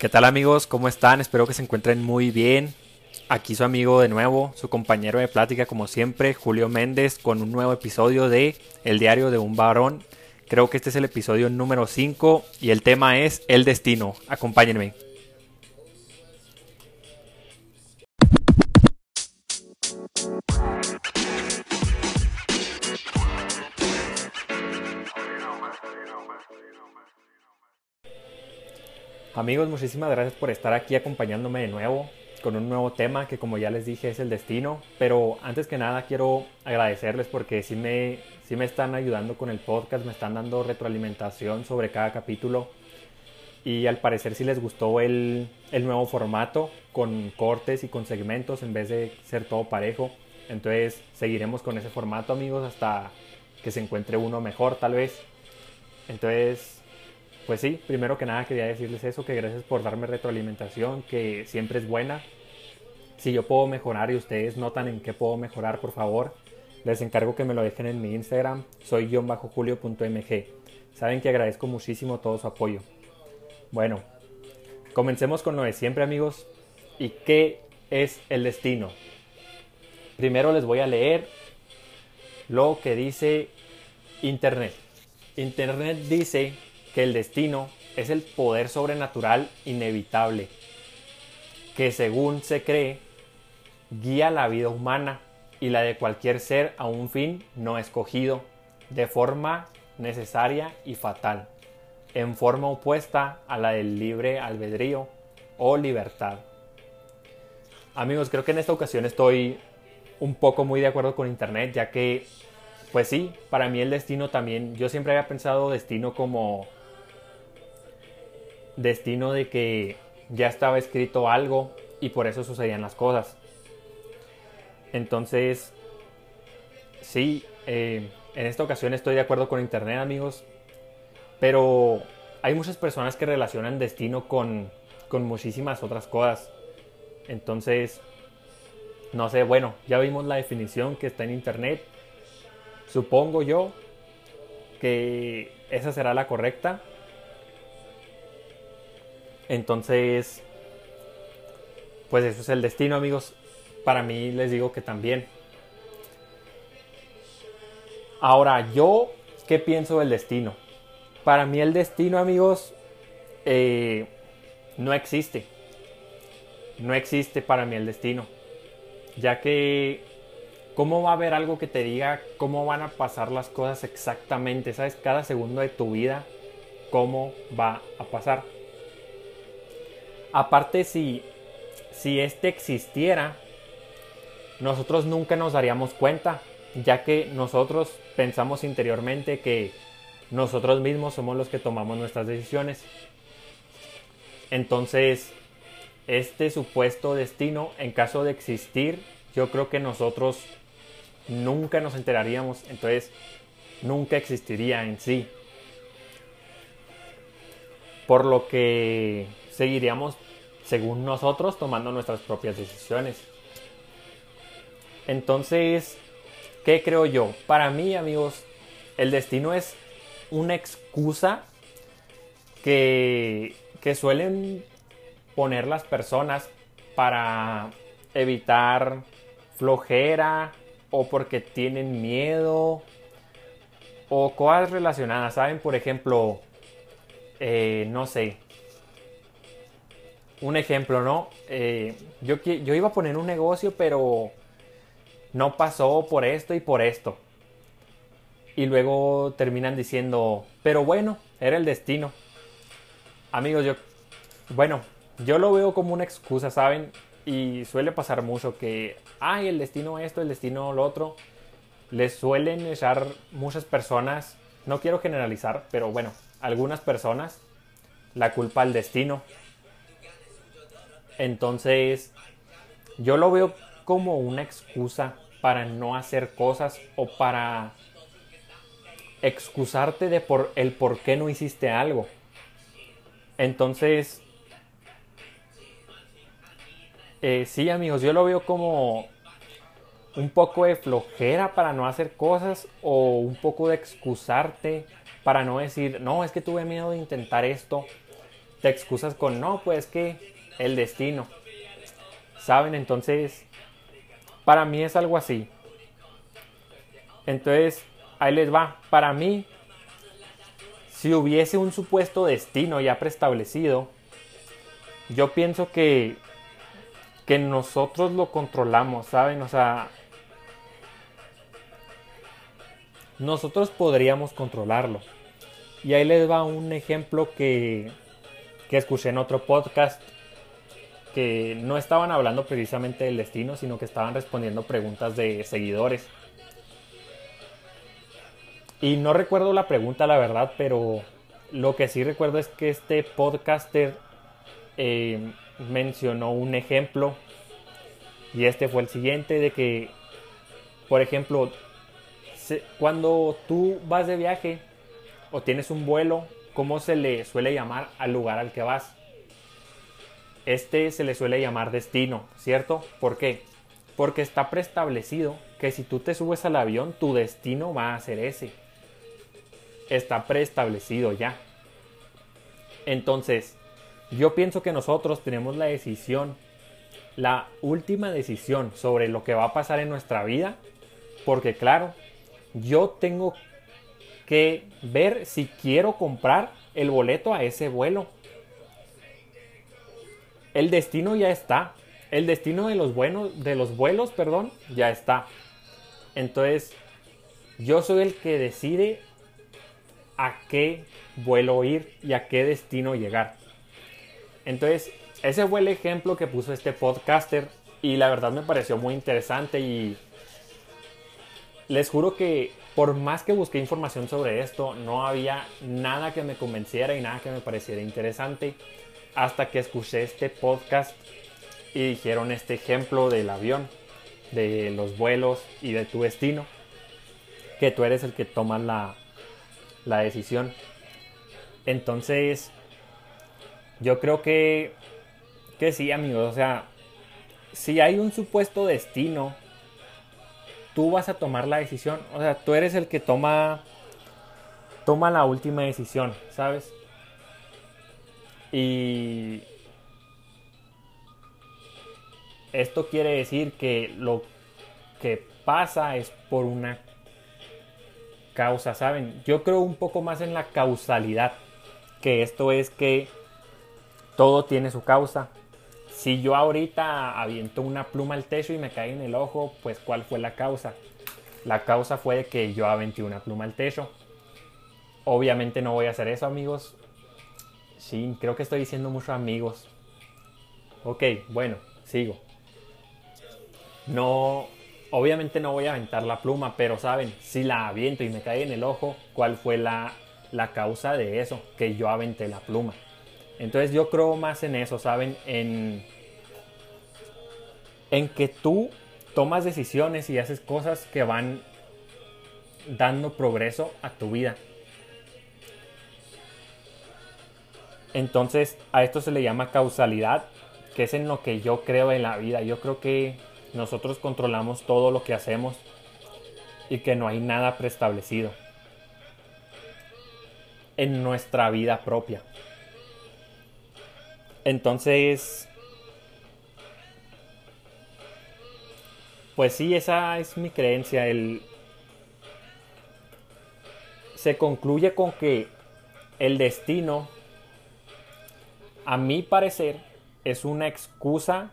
¿Qué tal amigos? ¿Cómo están? Espero que se encuentren muy bien. Aquí su amigo de nuevo, su compañero de plática como siempre, Julio Méndez, con un nuevo episodio de El diario de un varón. Creo que este es el episodio número 5 y el tema es el destino. Acompáñenme. Amigos, muchísimas gracias por estar aquí acompañándome de nuevo con un nuevo tema que como ya les dije es el destino. Pero antes que nada quiero agradecerles porque sí me, sí me están ayudando con el podcast, me están dando retroalimentación sobre cada capítulo. Y al parecer sí les gustó el, el nuevo formato con cortes y con segmentos en vez de ser todo parejo. Entonces seguiremos con ese formato amigos hasta que se encuentre uno mejor tal vez. Entonces pues sí, primero que nada quería decirles eso, que gracias por darme retroalimentación, que siempre es buena. Si yo puedo mejorar y ustedes notan en qué puedo mejorar, por favor, les encargo que me lo dejen en mi Instagram, soy julio.mg. Saben que agradezco muchísimo todo su apoyo. Bueno, comencemos con lo de siempre amigos. ¿Y qué es el destino? Primero les voy a leer lo que dice Internet. Internet dice que el destino es el poder sobrenatural inevitable que según se cree guía la vida humana y la de cualquier ser a un fin no escogido, de forma necesaria y fatal, en forma opuesta a la del libre albedrío o libertad. Amigos, creo que en esta ocasión estoy un poco muy de acuerdo con Internet, ya que, pues sí, para mí el destino también, yo siempre había pensado destino como destino de que ya estaba escrito algo y por eso sucedían las cosas. Entonces, sí, eh, en esta ocasión estoy de acuerdo con Internet, amigos, pero hay muchas personas que relacionan destino con, con muchísimas otras cosas. Entonces, no sé, bueno, ya vimos la definición que está en Internet. Supongo yo que esa será la correcta. Entonces, pues eso es el destino, amigos. Para mí les digo que también. Ahora, yo, ¿qué pienso del destino? Para mí el destino, amigos, eh, no existe. No existe para mí el destino. Ya que, ¿cómo va a haber algo que te diga cómo van a pasar las cosas exactamente? ¿Sabes? Cada segundo de tu vida, cómo va a pasar. Aparte, si, si este existiera, nosotros nunca nos daríamos cuenta, ya que nosotros pensamos interiormente que nosotros mismos somos los que tomamos nuestras decisiones. Entonces, este supuesto destino, en caso de existir, yo creo que nosotros nunca nos enteraríamos, entonces nunca existiría en sí. Por lo que seguiríamos, según nosotros, tomando nuestras propias decisiones. Entonces, ¿qué creo yo? Para mí, amigos, el destino es una excusa que, que suelen poner las personas para evitar flojera o porque tienen miedo o cosas relacionadas, ¿saben? Por ejemplo, eh, no sé, un ejemplo, ¿no? Eh, yo, yo iba a poner un negocio, pero no pasó por esto y por esto. Y luego terminan diciendo, pero bueno, era el destino. Amigos, yo, bueno, yo lo veo como una excusa, ¿saben? Y suele pasar mucho que, ay, el destino esto, el destino lo otro. Les suelen echar muchas personas, no quiero generalizar, pero bueno, algunas personas, la culpa al destino. Entonces, yo lo veo como una excusa para no hacer cosas o para excusarte de por el por qué no hiciste algo. Entonces, eh, sí amigos, yo lo veo como un poco de flojera para no hacer cosas o un poco de excusarte para no decir, no, es que tuve miedo de intentar esto te excusas con, no, pues que el destino. ¿Saben? Entonces, para mí es algo así. Entonces, ahí les va. Para mí, si hubiese un supuesto destino ya preestablecido, yo pienso que, que nosotros lo controlamos, ¿saben? O sea, nosotros podríamos controlarlo. Y ahí les va un ejemplo que, que escuché en otro podcast que no estaban hablando precisamente del destino, sino que estaban respondiendo preguntas de seguidores. Y no recuerdo la pregunta, la verdad, pero lo que sí recuerdo es que este podcaster eh, mencionó un ejemplo y este fue el siguiente de que, por ejemplo, cuando tú vas de viaje o tienes un vuelo, ¿cómo se le suele llamar al lugar al que vas? Este se le suele llamar destino, ¿cierto? ¿Por qué? Porque está preestablecido que si tú te subes al avión, tu destino va a ser ese está preestablecido ya. Entonces, yo pienso que nosotros tenemos la decisión, la última decisión sobre lo que va a pasar en nuestra vida, porque claro, yo tengo que ver si quiero comprar el boleto a ese vuelo. El destino ya está. El destino de los buenos de los vuelos, perdón, ya está. Entonces, yo soy el que decide a qué vuelo ir y a qué destino llegar. Entonces, ese fue el ejemplo que puso este podcaster y la verdad me pareció muy interesante y les juro que por más que busqué información sobre esto, no había nada que me convenciera y nada que me pareciera interesante hasta que escuché este podcast y dijeron este ejemplo del avión, de los vuelos y de tu destino, que tú eres el que toma la, la decisión. Entonces, yo creo que, que sí, amigos. O sea, si hay un supuesto destino, tú vas a tomar la decisión. O sea, tú eres el que toma, toma la última decisión, ¿sabes? Y esto quiere decir que lo que pasa es por una causa, ¿saben? Yo creo un poco más en la causalidad, que esto es que todo tiene su causa. Si yo ahorita aviento una pluma al techo y me cae en el ojo, pues ¿cuál fue la causa? La causa fue que yo aventé una pluma al techo. Obviamente no voy a hacer eso, amigos. Sí, creo que estoy diciendo mucho amigos. Ok, bueno, sigo. No, Obviamente no voy a aventar la pluma, pero saben, si la aviento y me cae en el ojo, ¿cuál fue la, causa de eso? Que yo aventé la pluma. Entonces yo creo más en eso, ¿saben? En, en que tú tomas decisiones y haces cosas que van dando progreso a tu vida. Entonces a esto se le llama causalidad, que es en lo que yo creo en la vida. Yo creo que nosotros controlamos todo lo que hacemos y que no hay nada preestablecido en nuestra vida propia. Entonces, pues sí, esa es mi creencia. El, se concluye con que el destino, a mi parecer, es una excusa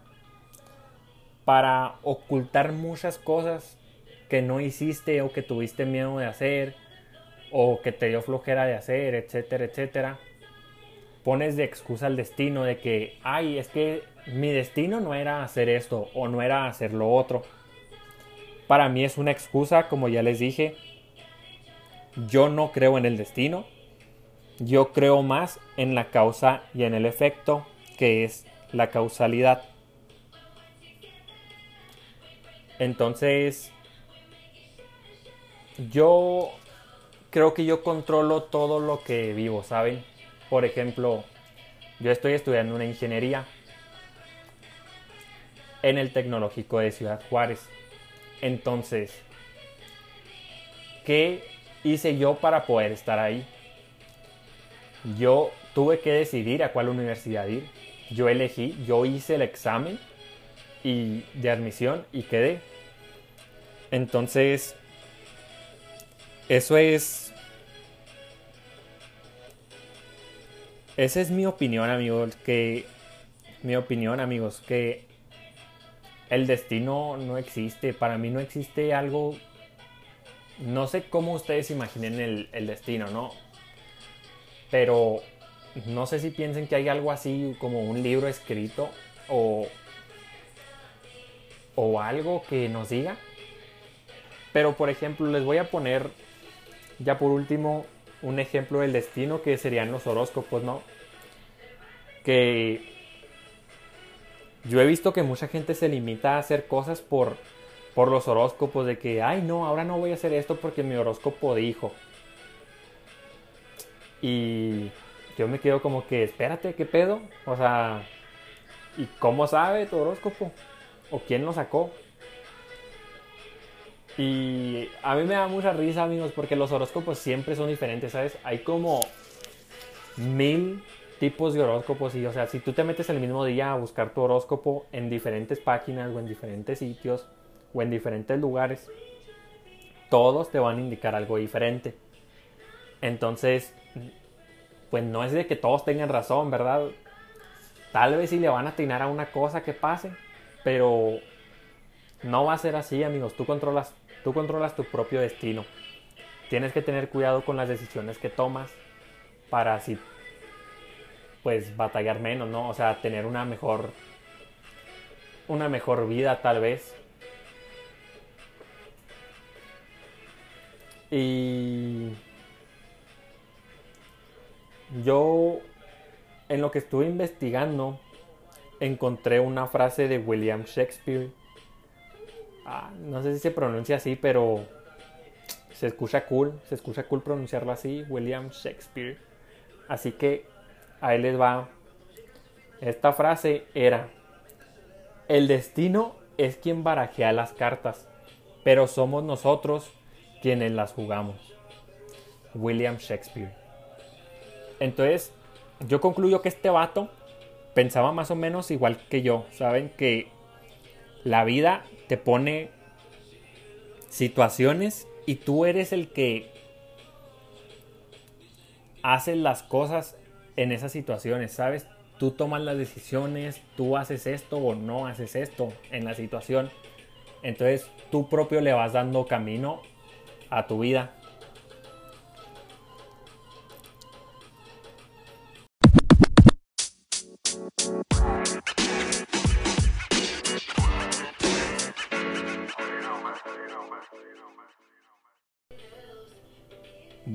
para ocultar muchas cosas que no hiciste o que tuviste miedo de hacer o que te dio flojera de hacer, etcétera, etcétera. Pones de excusa el destino de que, ay, es que mi destino no era hacer esto o no era hacer lo otro. Para mí es una excusa, como ya les dije. Yo no creo en el destino. Yo creo más en la causa y en el efecto, que es la causalidad. Entonces, yo creo que yo controlo todo lo que vivo, ¿saben? Por ejemplo, yo estoy estudiando una ingeniería en el tecnológico de Ciudad Juárez. Entonces, ¿qué hice yo para poder estar ahí? Yo tuve que decidir a cuál universidad ir. Yo elegí, yo hice el examen y de admisión y quedé. Entonces, eso es... Esa es mi opinión, amigos, que... Mi opinión, amigos, que el destino no existe. Para mí no existe algo... No sé cómo ustedes imaginen el, el destino, ¿no? Pero no sé si piensen que hay algo así como un libro escrito o, o algo que nos diga. Pero por ejemplo, les voy a poner ya por último un ejemplo del destino que serían los horóscopos, ¿no? Que yo he visto que mucha gente se limita a hacer cosas por, por los horóscopos, de que, ay no, ahora no voy a hacer esto porque mi horóscopo dijo. Y yo me quedo como que, espérate, ¿qué pedo? O sea, ¿y cómo sabe tu horóscopo? ¿O quién lo sacó? Y a mí me da mucha risa, amigos, porque los horóscopos siempre son diferentes, ¿sabes? Hay como mil tipos de horóscopos y, o sea, si tú te metes el mismo día a buscar tu horóscopo en diferentes páginas o en diferentes sitios o en diferentes lugares, todos te van a indicar algo diferente. Entonces, pues no es de que todos tengan razón, ¿verdad? Tal vez sí le van a atinar a una cosa que pase, pero no va a ser así, amigos. Tú controlas, tú controlas tu propio destino. Tienes que tener cuidado con las decisiones que tomas para así, pues, batallar menos, ¿no? O sea, tener una mejor, una mejor vida, tal vez. Y yo, en lo que estuve investigando, encontré una frase de William Shakespeare. Ah, no sé si se pronuncia así, pero se escucha cool. Se escucha cool pronunciarlo así, William Shakespeare. Así que ahí les va. Esta frase era, el destino es quien barajea las cartas, pero somos nosotros quienes las jugamos. William Shakespeare. Entonces, yo concluyo que este vato pensaba más o menos igual que yo. Saben que la vida te pone situaciones y tú eres el que hace las cosas en esas situaciones, ¿sabes? Tú tomas las decisiones, tú haces esto o no haces esto en la situación. Entonces tú propio le vas dando camino a tu vida.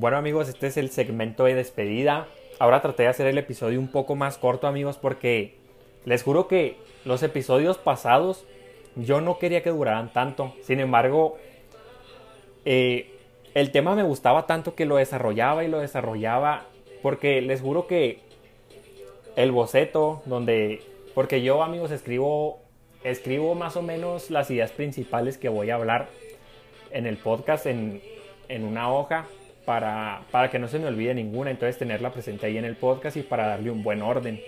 Bueno amigos, este es el segmento de despedida. Ahora traté de hacer el episodio un poco más corto amigos porque les juro que los episodios pasados yo no quería que duraran tanto. Sin embargo, eh, el tema me gustaba tanto que lo desarrollaba y lo desarrollaba porque les juro que el boceto donde... Porque yo amigos escribo, escribo más o menos las ideas principales que voy a hablar en el podcast en, en una hoja para, para que no se me olvide ninguna, entonces tenerla presente ahí en el podcast y para darle un buen orden.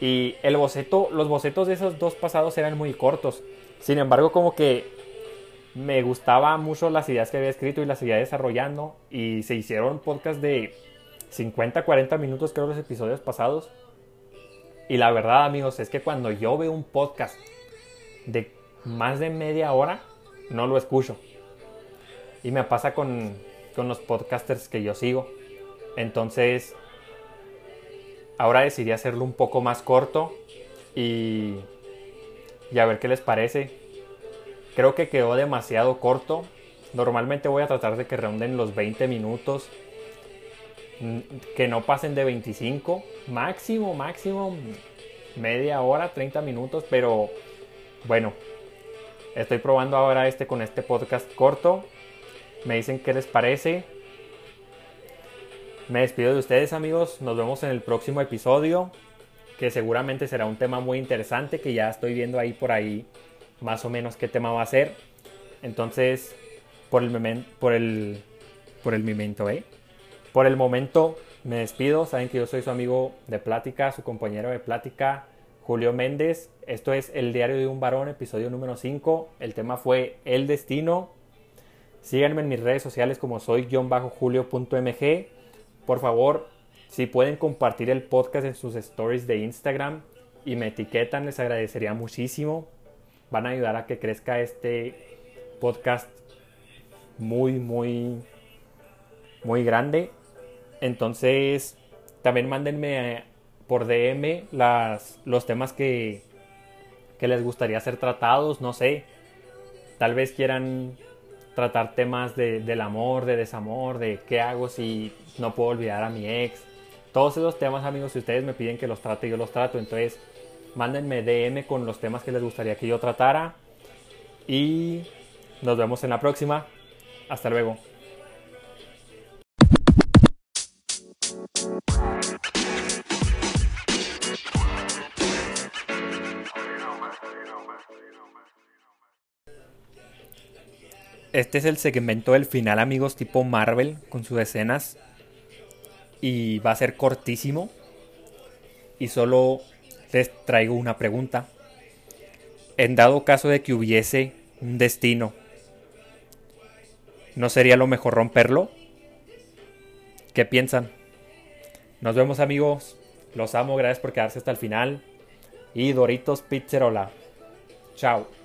Y el boceto, los bocetos de esos dos pasados eran muy cortos. Sin embargo, como que me gustaba mucho las ideas que había escrito y las seguía desarrollando. Y se hicieron podcast de 50, 40 minutos, creo, los episodios pasados. Y la verdad, amigos, es que cuando yo veo un podcast de más de media hora, no lo escucho. Y me pasa con, con los podcasters que yo sigo. Entonces, ahora decidí hacerlo un poco más corto y, y a ver qué les parece. Creo que quedó demasiado corto. Normalmente voy a tratar de que ronden los 20 minutos. Que no pasen de 25. Máximo, máximo media hora, 30 minutos. Pero bueno, estoy probando ahora este con este podcast corto. Me dicen qué les parece. Me despido de ustedes amigos. Nos vemos en el próximo episodio. Que seguramente será un tema muy interesante. Que ya estoy viendo ahí por ahí más o menos qué tema va a ser. Entonces, por el, el, por el momento, ¿eh? Por el momento, me despido. Saben que yo soy su amigo de plática, su compañero de plática, Julio Méndez. Esto es El Diario de un Varón, episodio número 5. El tema fue El Destino. Síganme en mis redes sociales como soy-julio.mg. Por favor, si pueden compartir el podcast en sus stories de Instagram y me etiquetan, les agradecería muchísimo. Van a ayudar a que crezca este podcast muy, muy, muy grande. Entonces, también mándenme por DM las, los temas que, que les gustaría ser tratados, no sé. Tal vez quieran tratar temas de, del amor, de desamor, de qué hago si no puedo olvidar a mi ex. Todos esos temas, amigos, si ustedes me piden que los trate, yo los trato. Entonces, mándenme DM con los temas que les gustaría que yo tratara. Y nos vemos en la próxima. Hasta luego. Este es el segmento del final, amigos, tipo Marvel, con sus escenas. Y va a ser cortísimo. Y solo les traigo una pregunta. En dado caso de que hubiese un destino, ¿no sería lo mejor romperlo? ¿Qué piensan? Nos vemos amigos. Los amo. Gracias por quedarse hasta el final. Y Doritos Pizzerola. Chao.